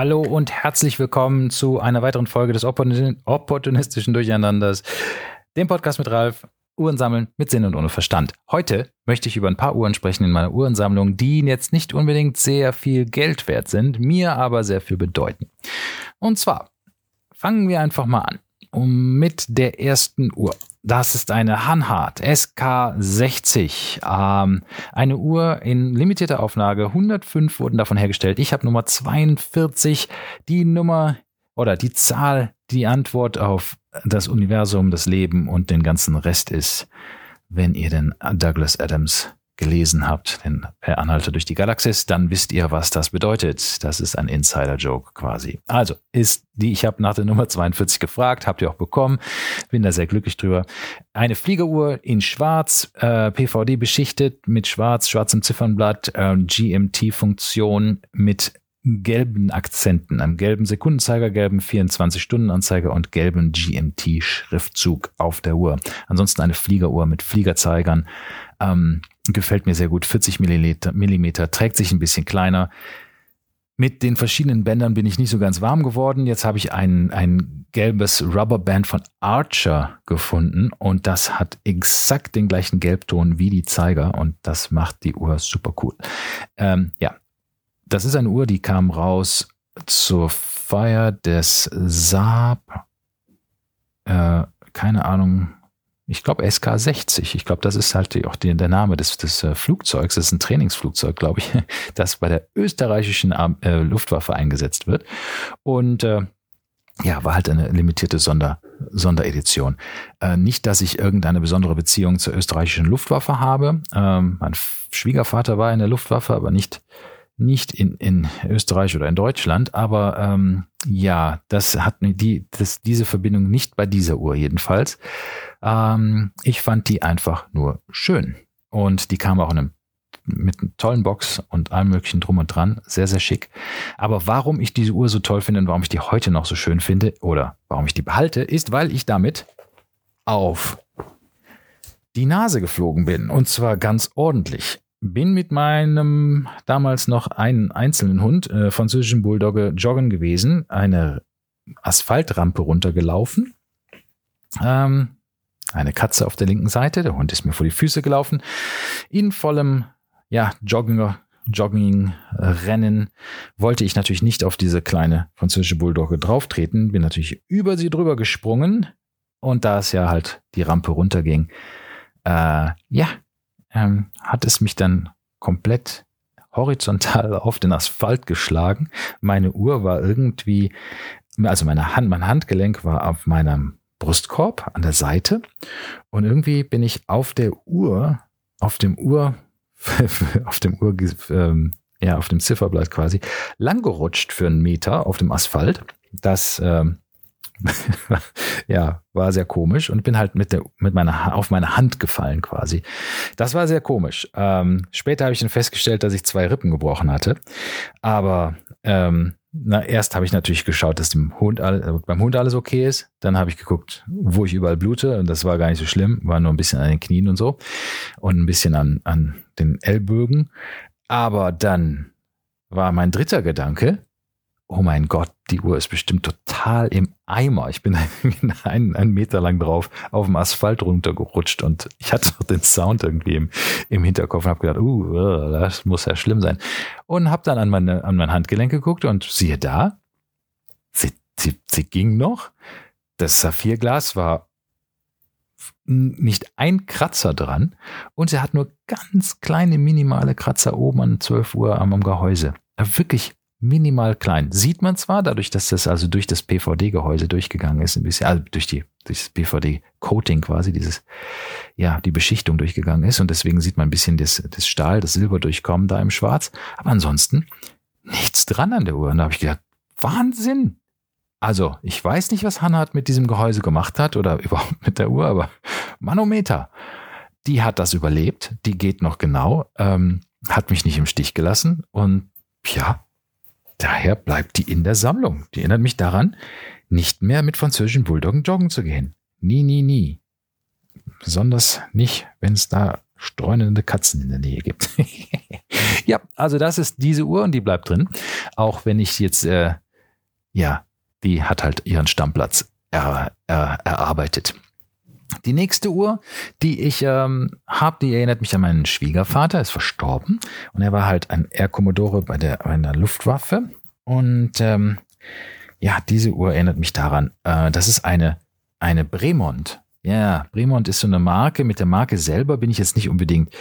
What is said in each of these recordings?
Hallo und herzlich willkommen zu einer weiteren Folge des opportunistischen Durcheinanders, dem Podcast mit Ralf. Uhren sammeln mit Sinn und ohne Verstand. Heute möchte ich über ein paar Uhren sprechen in meiner Uhrensammlung, die jetzt nicht unbedingt sehr viel Geld wert sind, mir aber sehr viel bedeuten. Und zwar fangen wir einfach mal an mit der ersten Uhr. Das ist eine Hanhart SK60. Ähm, eine Uhr in limitierter Auflage. 105 wurden davon hergestellt. Ich habe Nummer 42. Die Nummer oder die Zahl, die Antwort auf das Universum, das Leben und den ganzen Rest ist, wenn ihr den Douglas Adams gelesen habt, den Per Anhalter durch die Galaxis, dann wisst ihr, was das bedeutet. Das ist ein Insider-Joke quasi. Also ist die, ich habe nach der Nummer 42 gefragt, habt ihr auch bekommen, bin da sehr glücklich drüber. Eine Fliegeruhr in Schwarz, äh, PVD beschichtet mit Schwarz, schwarzem Ziffernblatt, äh, GMT-Funktion mit gelben Akzenten, einem gelben Sekundenzeiger, gelben 24-Stunden-Anzeiger und gelben GMT-Schriftzug auf der Uhr. Ansonsten eine Fliegeruhr mit Fliegerzeigern. Ähm, gefällt mir sehr gut. 40 Millimeter, Millimeter, trägt sich ein bisschen kleiner. Mit den verschiedenen Bändern bin ich nicht so ganz warm geworden. Jetzt habe ich ein, ein gelbes Rubberband von Archer gefunden und das hat exakt den gleichen Gelbton wie die Zeiger und das macht die Uhr super cool. Ähm, ja, das ist eine Uhr, die kam raus zur Feier des Saab. Äh, keine Ahnung, ich glaube SK-60. Ich glaube, das ist halt auch die, der Name des, des äh, Flugzeugs. Das ist ein Trainingsflugzeug, glaube ich, das bei der österreichischen äh, Luftwaffe eingesetzt wird. Und äh, ja, war halt eine limitierte Sonder, Sonderedition. Äh, nicht, dass ich irgendeine besondere Beziehung zur österreichischen Luftwaffe habe. Ähm, mein Schwiegervater war in der Luftwaffe, aber nicht nicht in, in Österreich oder in Deutschland, aber ähm, ja, das hat die, das, diese Verbindung nicht bei dieser Uhr jedenfalls. Ähm, ich fand die einfach nur schön. Und die kam auch in einem, mit einer tollen Box und allem möglichen drum und dran. Sehr, sehr schick. Aber warum ich diese Uhr so toll finde und warum ich die heute noch so schön finde oder warum ich die behalte, ist, weil ich damit auf die Nase geflogen bin. Und zwar ganz ordentlich bin mit meinem damals noch einen einzelnen Hund, äh, französischen Bulldogge, joggen gewesen, eine Asphaltrampe runtergelaufen. Ähm, eine Katze auf der linken Seite, der Hund ist mir vor die Füße gelaufen. In vollem, ja, Joggen, Jogging, Rennen wollte ich natürlich nicht auf diese kleine französische Bulldogge drauftreten, bin natürlich über sie drüber gesprungen und da es ja halt die Rampe runterging, äh, ja, ähm, hat es mich dann komplett horizontal auf den Asphalt geschlagen. Meine Uhr war irgendwie, also meine Hand, mein Handgelenk war auf meinem Brustkorb an der Seite und irgendwie bin ich auf der Uhr, auf dem Uhr, auf dem Uhr, ähm, ja, auf dem Zifferblatt quasi, langgerutscht für einen Meter auf dem Asphalt. Das ähm, ja, war sehr komisch und bin halt mit, der, mit meiner, auf meine Hand gefallen quasi. Das war sehr komisch. Ähm, später habe ich dann festgestellt, dass ich zwei Rippen gebrochen hatte. Aber ähm, na, erst habe ich natürlich geschaut, dass dem Hund all, äh, beim Hund alles okay ist. Dann habe ich geguckt, wo ich überall blute. Und das war gar nicht so schlimm. War nur ein bisschen an den Knien und so. Und ein bisschen an, an den Ellbögen. Aber dann war mein dritter Gedanke, oh mein Gott, die Uhr ist bestimmt total im Eimer. Ich bin einen, einen Meter lang drauf auf dem Asphalt runtergerutscht und ich hatte noch den Sound irgendwie im, im Hinterkopf und habe gedacht, uh, das muss ja schlimm sein. Und habe dann an meine, an mein Handgelenk geguckt und siehe da, sie, sie, sie ging noch. Das Saphirglas war nicht ein Kratzer dran und sie hat nur ganz kleine minimale Kratzer oben an 12 Uhr am, am Gehäuse. Wirklich minimal klein. Sieht man zwar, dadurch, dass das also durch das PVD-Gehäuse durchgegangen ist, ein bisschen, also durch die, durch das PVD-Coating quasi, dieses, ja, die Beschichtung durchgegangen ist und deswegen sieht man ein bisschen das, das Stahl, das Silber durchkommen da im Schwarz. Aber ansonsten nichts dran an der Uhr. Und da habe ich gedacht, Wahnsinn! Also, ich weiß nicht, was Hannah mit diesem Gehäuse gemacht hat oder überhaupt mit der Uhr, aber Manometer. Die hat das überlebt, die geht noch genau, ähm, hat mich nicht im Stich gelassen und ja, Daher bleibt die in der Sammlung. Die erinnert mich daran, nicht mehr mit französischen Bulldoggen joggen zu gehen. Nie, nie, nie. Besonders nicht, wenn es da streunende Katzen in der Nähe gibt. Ja, also das ist diese Uhr und die bleibt drin. Auch wenn ich jetzt, äh, ja, die hat halt ihren Stammplatz er, er, erarbeitet. Die nächste Uhr, die ich ähm, habe, die erinnert mich an meinen Schwiegervater, ist verstorben und er war halt ein Air Commodore bei der, bei der Luftwaffe und ähm, ja, diese Uhr erinnert mich daran. Äh, das ist eine eine Bremont. Ja, Bremont ist so eine Marke. Mit der Marke selber bin ich jetzt nicht unbedingt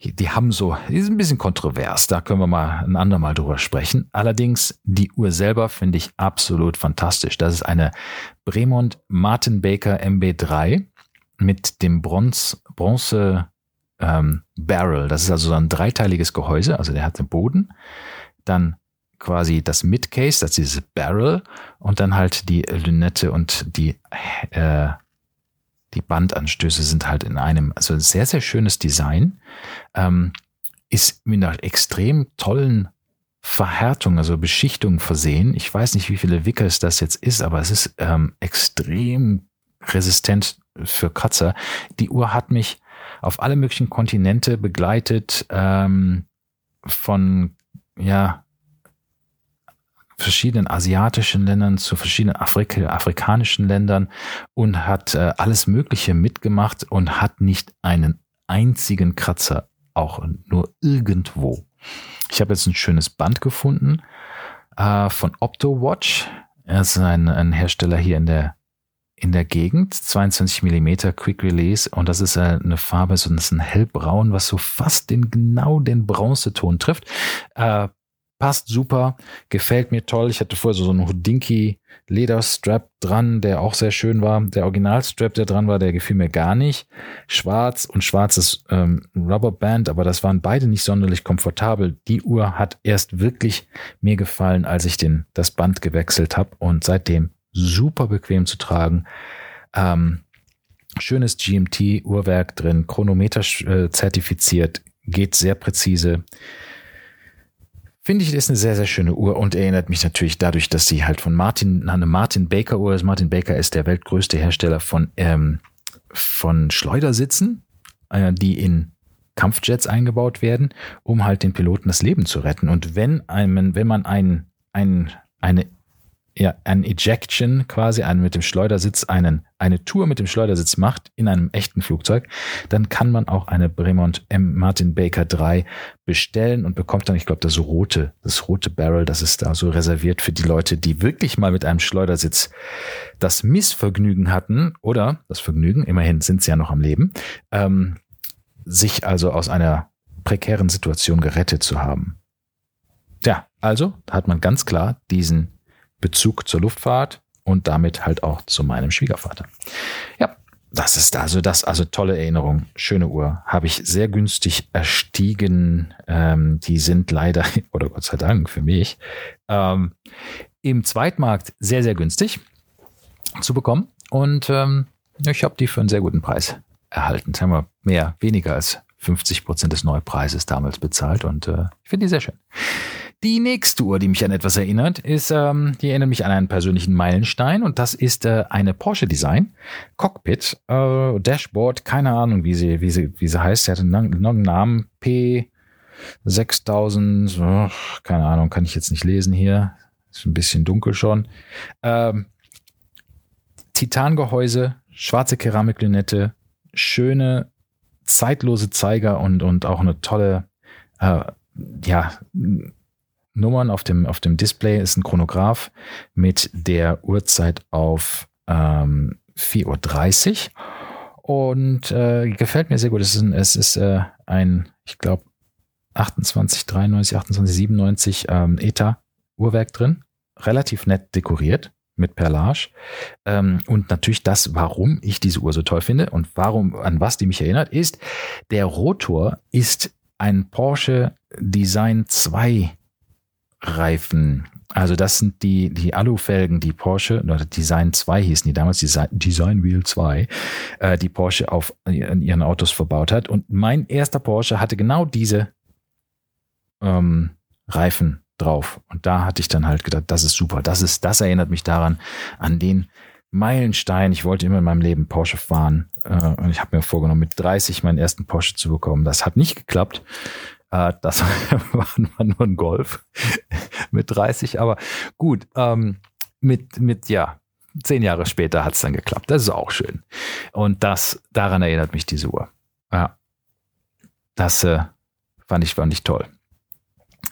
die haben so, die ist ein bisschen kontrovers, da können wir mal ein andermal drüber sprechen. Allerdings, die Uhr selber finde ich absolut fantastisch. Das ist eine Bremont Martin Baker MB3 mit dem Bronze, Bronze ähm, Barrel. Das ist also so ein dreiteiliges Gehäuse, also der hat den Boden, dann quasi das Midcase, das ist dieses Barrel und dann halt die Lünette und die äh, die Bandanstöße sind halt in einem, also ein sehr, sehr schönes Design, ähm, ist mit einer extrem tollen Verhärtung, also Beschichtung versehen. Ich weiß nicht, wie viele Wickers das jetzt ist, aber es ist ähm, extrem resistent für Kratzer. Die Uhr hat mich auf alle möglichen Kontinente begleitet, ähm, von ja verschiedenen asiatischen Ländern zu verschiedenen Afrika, afrikanischen Ländern und hat äh, alles Mögliche mitgemacht und hat nicht einen einzigen Kratzer, auch nur irgendwo. Ich habe jetzt ein schönes Band gefunden äh, von OptoWatch. Er ist ein, ein Hersteller hier in der in der Gegend, 22 Millimeter Quick Release und das ist äh, eine Farbe, so ein hellbraun, was so fast den genau den Bronzeton trifft. Äh, passt super, gefällt mir toll. Ich hatte vorher so einen Houdinki Lederstrap dran, der auch sehr schön war. Der Originalstrap, der dran war, der gefiel mir gar nicht. Schwarz und schwarzes ähm, Rubberband, aber das waren beide nicht sonderlich komfortabel. Die Uhr hat erst wirklich mir gefallen, als ich den, das Band gewechselt habe und seitdem super bequem zu tragen. Ähm, schönes GMT-Uhrwerk drin, Chronometer äh, zertifiziert, geht sehr präzise. Finde ich, ist eine sehr, sehr schöne Uhr und erinnert mich natürlich dadurch, dass sie halt von Martin, eine Martin Baker Uhr ist. Martin Baker ist der weltgrößte Hersteller von, ähm, von Schleudersitzen, äh, die in Kampfjets eingebaut werden, um halt den Piloten das Leben zu retten. Und wenn einem, wenn man ein, ein, eine ja, ein Ejection quasi, einen mit dem Schleudersitz, einen, eine Tour mit dem Schleudersitz macht in einem echten Flugzeug, dann kann man auch eine Bremont M Martin Baker 3 bestellen und bekommt dann, ich glaube, das rote, das rote Barrel, das ist da so reserviert für die Leute, die wirklich mal mit einem Schleudersitz das Missvergnügen hatten oder das Vergnügen, immerhin sind sie ja noch am Leben, ähm, sich also aus einer prekären Situation gerettet zu haben. Ja, also hat man ganz klar diesen Bezug zur Luftfahrt und damit halt auch zu meinem Schwiegervater. Ja, das ist also das, also tolle Erinnerung, schöne Uhr, habe ich sehr günstig erstiegen. Ähm, die sind leider, oder Gott sei Dank für mich, ähm, im Zweitmarkt sehr, sehr günstig zu bekommen. Und ähm, ich habe die für einen sehr guten Preis erhalten. Sagen wir mehr, weniger als 50 Prozent des Neupreises damals bezahlt und äh, ich finde die sehr schön. Die nächste Uhr, die mich an etwas erinnert, ist, ähm, die erinnert mich an einen persönlichen Meilenstein und das ist äh, eine Porsche Design Cockpit äh, Dashboard, keine Ahnung, wie sie, wie sie, wie sie heißt. Sie hat einen langen Namen P 6000, oh, keine Ahnung, kann ich jetzt nicht lesen hier. Ist ein bisschen dunkel schon. Ähm, Titangehäuse, schwarze Keramiklünette, schöne zeitlose Zeiger und, und auch eine tolle, äh, ja, Nummern auf dem, auf dem Display ist ein Chronograph mit der Uhrzeit auf ähm, 4.30 Uhr und äh, gefällt mir sehr gut. Es ist ein, es ist, äh, ein ich glaube, 28, 93, 28, 97 ähm, ETA Uhrwerk drin. Relativ nett dekoriert mit Perlage. Ähm, und natürlich das, warum ich diese Uhr so toll finde und warum, an was die mich erinnert, ist, der Rotor ist ein Porsche Design 2 Reifen. Also das sind die, die Alufelgen, die Porsche, oder Design 2 hießen die damals, Design, Design Wheel 2, äh, die Porsche auf in ihren Autos verbaut hat. Und mein erster Porsche hatte genau diese ähm, Reifen drauf. Und da hatte ich dann halt gedacht, das ist super. Das ist, das erinnert mich daran, an den Meilenstein. Ich wollte immer in meinem Leben Porsche fahren. Äh, und ich habe mir vorgenommen, mit 30 meinen ersten Porsche zu bekommen. Das hat nicht geklappt. Äh, das war nur ein Golf mit 30, aber gut, ähm, mit, mit, ja, zehn Jahre später hat es dann geklappt. Das ist auch schön. Und das, daran erinnert mich diese Uhr. Ja. Das äh, fand ich, fand ich toll.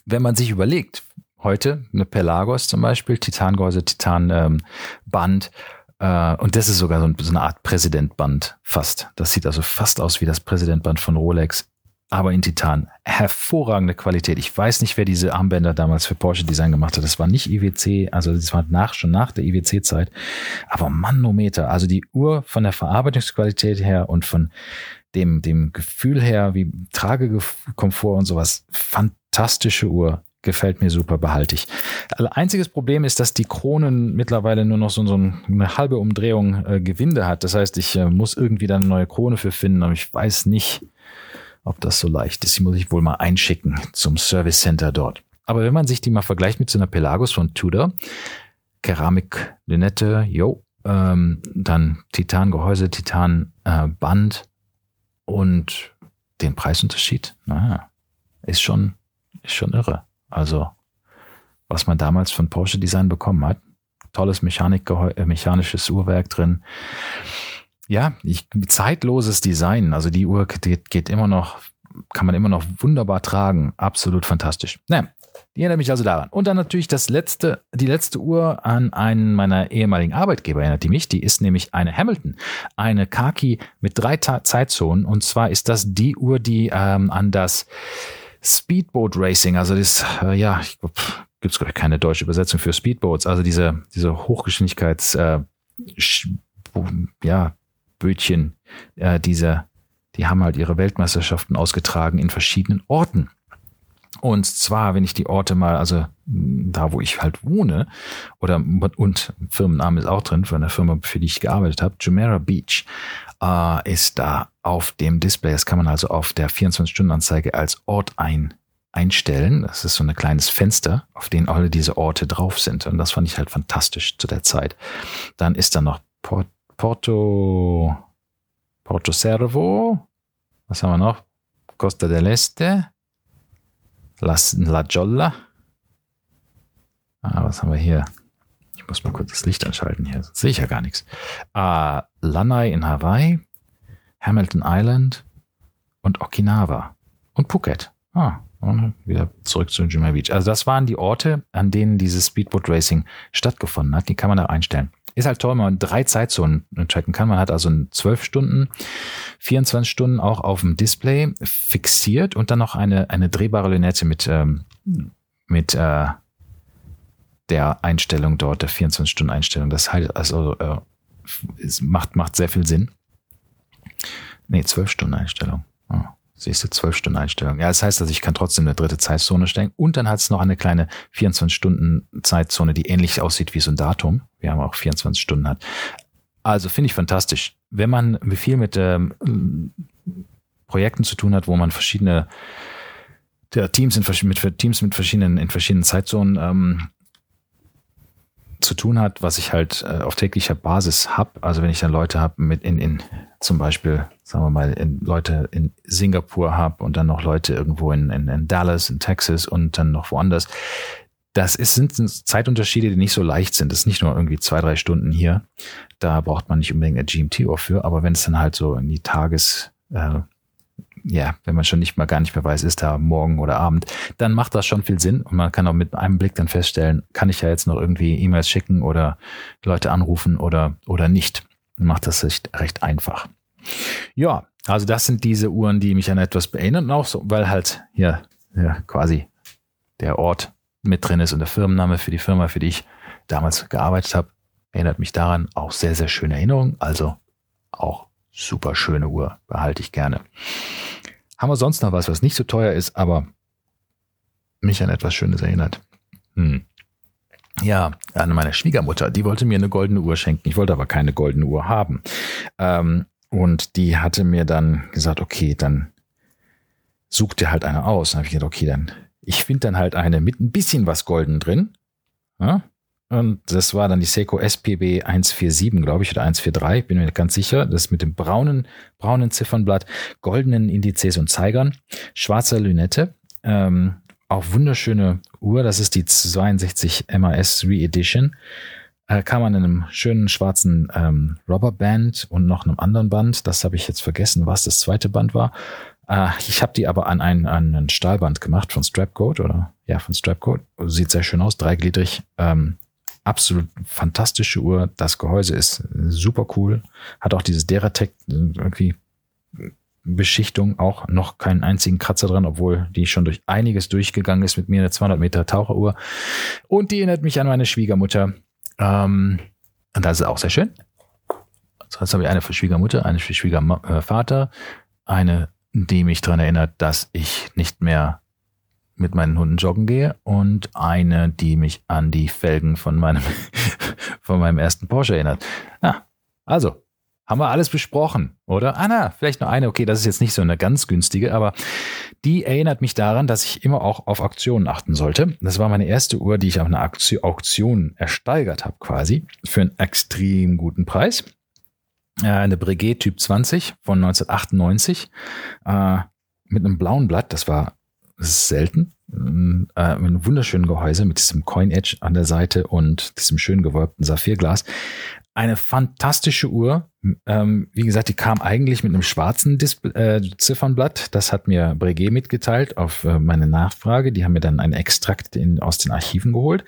Wenn man sich überlegt, heute eine Pelagos zum Beispiel, Titangehäuse, Titanband, ähm, äh, und das ist sogar so, so eine Art Präsidentband fast. Das sieht also fast aus wie das Präsidentband von Rolex aber in Titan. Hervorragende Qualität. Ich weiß nicht, wer diese Armbänder damals für Porsche Design gemacht hat. Das war nicht IWC, also das war nach, schon nach der IWC-Zeit. Aber Manometer, also die Uhr von der Verarbeitungsqualität her und von dem, dem Gefühl her, wie Tragekomfort und sowas. Fantastische Uhr. Gefällt mir super, behalte ich. Also einziges Problem ist, dass die Kronen mittlerweile nur noch so, so eine halbe Umdrehung äh, Gewinde hat. Das heißt, ich äh, muss irgendwie da eine neue Krone für finden, aber ich weiß nicht, ob das so leicht ist. Die muss ich wohl mal einschicken zum Service Center dort. Aber wenn man sich die mal vergleicht mit so einer Pelagos von Tudor, Keramik, Lünette, jo, ähm, dann Titangehäuse, Titanband äh, und den Preisunterschied, naja, ist schon, ist schon irre. Also, was man damals von Porsche Design bekommen hat, tolles Mechanik, äh, mechanisches Uhrwerk drin, ja, ich, zeitloses Design. Also die Uhr geht, geht immer noch, kann man immer noch wunderbar tragen. Absolut fantastisch. Naja, die erinnert mich also daran. Und dann natürlich das letzte, die letzte Uhr an einen meiner ehemaligen Arbeitgeber erinnert die mich. Die ist nämlich eine Hamilton. Eine Kaki mit drei Ta Zeitzonen. Und zwar ist das die Uhr, die ähm, an das Speedboat Racing, also das, äh, ja, ich glaube, gibt es keine deutsche Übersetzung für Speedboats, also diese, diese Hochgeschwindigkeits, äh, ja, Bötchen, äh, diese, die haben halt ihre Weltmeisterschaften ausgetragen in verschiedenen Orten. Und zwar, wenn ich die Orte mal, also da, wo ich halt wohne, oder und Firmenname ist auch drin für eine Firma, für die ich gearbeitet habe, Jumeirah Beach, äh, ist da auf dem Display. Das kann man also auf der 24-Stunden-Anzeige als Ort ein, einstellen. Das ist so ein kleines Fenster, auf dem alle diese Orte drauf sind. Und das fand ich halt fantastisch zu der Zeit. Dann ist da noch Port Porto, Porto Servo, was haben wir noch? Costa del Este, Las, La Jolla. Ah, was haben wir hier? Ich muss mal kurz das Licht anschalten hier, sonst sehe ich ja gar nichts. Ah, Lanai in Hawaii, Hamilton Island und Okinawa und Phuket. Ah, und wieder zurück zu Jumeirah Beach. Also das waren die Orte, an denen dieses Speedboat Racing stattgefunden hat. Die kann man da einstellen. Ist halt toll, wenn man drei Zeitzonen tracken kann. Man hat also 12 Stunden, 24 Stunden auch auf dem Display fixiert und dann noch eine, eine drehbare Lünette mit, ähm, mit äh, der Einstellung dort, der 24-Stunden-Einstellung. Das heißt also, äh, es macht, macht sehr viel Sinn. Nee, 12-Stunden-Einstellung. Oh. Siehst du, 12 Stunden Einstellung. Ja, das heißt also, ich kann trotzdem eine dritte Zeitzone stellen. Und dann hat es noch eine kleine 24-Stunden-Zeitzone, die ähnlich aussieht wie so ein Datum. Wir haben auch 24 Stunden hat. Also finde ich fantastisch. Wenn man viel mit ähm, Projekten zu tun hat, wo man verschiedene der Teams in, mit Teams mit verschiedenen in verschiedenen Zeitzonen ähm, zu tun hat, was ich halt äh, auf täglicher Basis habe. Also wenn ich dann Leute habe mit in, in zum Beispiel, sagen wir mal, in Leute in Singapur habe und dann noch Leute irgendwo in, in, in Dallas, in Texas und dann noch woanders. Das ist, sind Zeitunterschiede, die nicht so leicht sind. Das ist nicht nur irgendwie zwei, drei Stunden hier. Da braucht man nicht unbedingt eine GMT-Uhr für, aber wenn es dann halt so in die Tages, äh, ja, wenn man schon nicht mal gar nicht mehr weiß, ist da morgen oder Abend, dann macht das schon viel Sinn und man kann auch mit einem Blick dann feststellen, kann ich ja jetzt noch irgendwie E-Mails schicken oder Leute anrufen oder, oder nicht. Macht das recht, recht einfach. Ja, also das sind diese Uhren, die mich an etwas erinnern, auch so, weil halt hier ja, quasi der Ort mit drin ist und der Firmenname für die Firma, für die ich damals gearbeitet habe, erinnert mich daran. Auch sehr, sehr schöne Erinnerung. Also auch super schöne Uhr, behalte ich gerne. Haben wir sonst noch was, was nicht so teuer ist, aber mich an etwas Schönes erinnert? Hm. Ja, an meine Schwiegermutter, die wollte mir eine goldene Uhr schenken. Ich wollte aber keine goldene Uhr haben. Ähm, und die hatte mir dann gesagt, okay, dann such dir halt eine aus. Dann habe ich gedacht, okay, dann, ich finde dann halt eine mit ein bisschen was golden drin. Ja? Und das war dann die Seiko SPB 147, glaube ich, oder 143, bin mir ganz sicher. Das mit dem braunen, braunen Ziffernblatt, goldenen Indizes und Zeigern, schwarzer Lünette, Ähm, auch wunderschöne Uhr. Das ist die 62 MAS Re-Edition. Äh, kam an einem schönen schwarzen ähm, Rubberband und noch einem anderen Band. Das habe ich jetzt vergessen, was das zweite Band war. Äh, ich habe die aber an ein, an ein Stahlband gemacht von Strapcode oder ja, von Strapcode. Sieht sehr schön aus, dreigliedrig. Ähm, absolut fantastische Uhr. Das Gehäuse ist super cool. Hat auch dieses Deratec irgendwie Beschichtung auch noch keinen einzigen Kratzer dran, obwohl die schon durch einiges durchgegangen ist mit mir, eine 200 Meter Taucheruhr. Und die erinnert mich an meine Schwiegermutter. Ähm, und das ist auch sehr schön. So, jetzt habe ich eine für Schwiegermutter, eine für Schwiegervater, eine, die mich daran erinnert, dass ich nicht mehr mit meinen Hunden joggen gehe und eine, die mich an die Felgen von meinem, von meinem ersten Porsche erinnert. Ja, also, haben wir alles besprochen, oder? Ah, na, vielleicht noch eine. Okay, das ist jetzt nicht so eine ganz günstige, aber die erinnert mich daran, dass ich immer auch auf Auktionen achten sollte. Das war meine erste Uhr, die ich auf einer Auktion ersteigert habe, quasi, für einen extrem guten Preis. Äh, eine Breguet Typ 20 von 1998 äh, mit einem blauen Blatt. Das war selten. Äh, mit einem wunderschönen Gehäuse mit diesem Coin Edge an der Seite und diesem schön gewölbten Saphirglas. Eine fantastische Uhr. Ähm, wie gesagt, die kam eigentlich mit einem schwarzen Display, äh, Ziffernblatt. Das hat mir Breguet mitgeteilt auf äh, meine Nachfrage. Die haben mir dann einen Extrakt in, aus den Archiven geholt.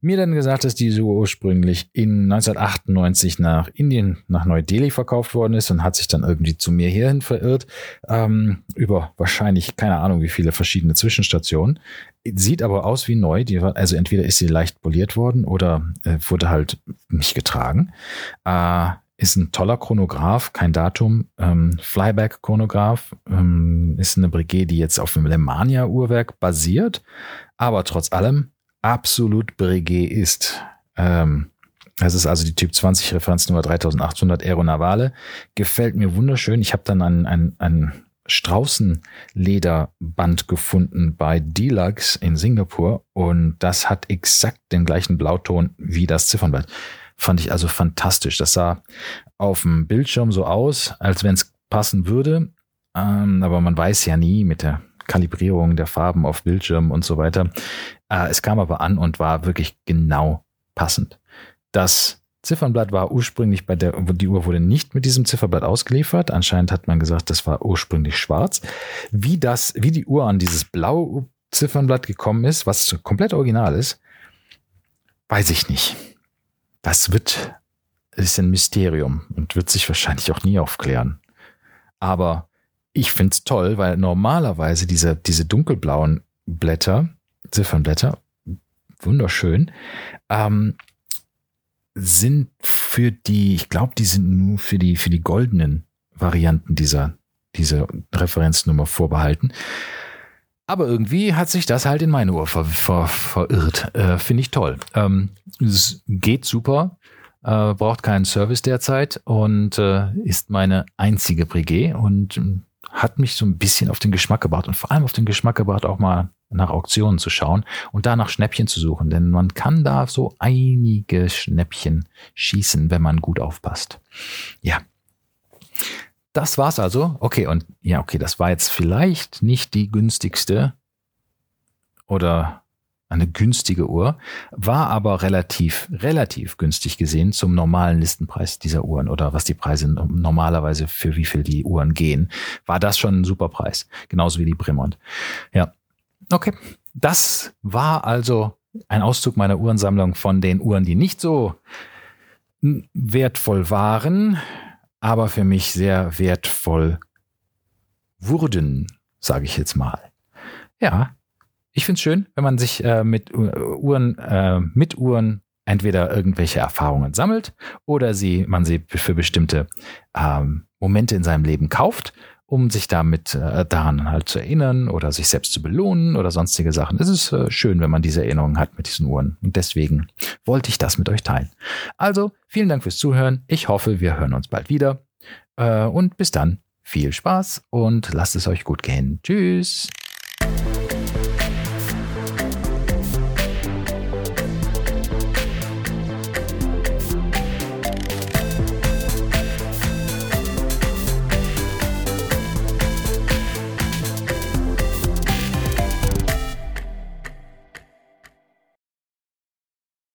Mir dann gesagt, dass diese Uhr ursprünglich in 1998 nach Indien, nach Neu-Delhi verkauft worden ist und hat sich dann irgendwie zu mir hierhin verirrt. Ähm, über wahrscheinlich keine Ahnung wie viele verschiedene Zwischenstationen. Sieht aber aus wie neu. Die, also entweder ist sie leicht poliert worden oder äh, wurde halt nicht getragen. Äh, ist ein toller Chronograph, kein Datum. Ähm, Flyback-Chronograph ähm, ist eine Brigade, die jetzt auf dem Lemania-Uhrwerk basiert, aber trotz allem absolut Breguet ist. Ähm, das ist also die Typ 20 Referenznummer 3800 Aeronavale. Gefällt mir wunderschön. Ich habe dann ein, ein, ein Straußenlederband gefunden bei Deluxe in Singapur und das hat exakt den gleichen Blauton wie das Ziffernblatt. Fand ich also fantastisch. Das sah auf dem Bildschirm so aus, als wenn es passen würde. Ähm, aber man weiß ja nie mit der Kalibrierung der Farben auf Bildschirm und so weiter. Äh, es kam aber an und war wirklich genau passend. Das Ziffernblatt war ursprünglich bei der, die Uhr wurde nicht mit diesem Zifferblatt ausgeliefert. Anscheinend hat man gesagt, das war ursprünglich schwarz. Wie das, wie die Uhr an dieses blaue Ziffernblatt gekommen ist, was komplett original ist, weiß ich nicht. Das wird, ist ein Mysterium und wird sich wahrscheinlich auch nie aufklären. Aber ich finde es toll, weil normalerweise diese, diese dunkelblauen Blätter, Ziffernblätter, wunderschön, ähm, sind für die, ich glaube, die sind nur für die, für die goldenen Varianten dieser, dieser Referenznummer vorbehalten. Aber irgendwie hat sich das halt in meine Uhr ver, ver, verirrt. Äh, Finde ich toll. Ähm, es geht super, äh, braucht keinen Service derzeit und äh, ist meine einzige Breguet und äh, hat mich so ein bisschen auf den Geschmack gebracht und vor allem auf den Geschmack gebracht, auch mal nach Auktionen zu schauen und da nach Schnäppchen zu suchen, denn man kann da so einige Schnäppchen schießen, wenn man gut aufpasst. Ja, das war's also. Okay, und ja, okay, das war jetzt vielleicht nicht die günstigste oder eine günstige Uhr, war aber relativ, relativ günstig gesehen zum normalen Listenpreis dieser Uhren oder was die Preise normalerweise für wie viel die Uhren gehen, war das schon ein super Preis. Genauso wie die Bremont. Ja. Okay. Das war also ein Auszug meiner Uhrensammlung von den Uhren, die nicht so wertvoll waren, aber für mich sehr wertvoll wurden, sage ich jetzt mal. Ja, ich finde es schön, wenn man sich äh, mit Uhren, äh, mit Uhren entweder irgendwelche Erfahrungen sammelt oder sie, man sie für bestimmte ähm, Momente in seinem Leben kauft, um sich damit äh, daran halt zu erinnern oder sich selbst zu belohnen oder sonstige Sachen. Es ist äh, schön, wenn man diese Erinnerungen hat mit diesen Uhren. Und deswegen wollte ich das mit euch teilen. Also, vielen Dank fürs Zuhören. Ich hoffe, wir hören uns bald wieder. Äh, und bis dann, viel Spaß und lasst es euch gut gehen. Tschüss.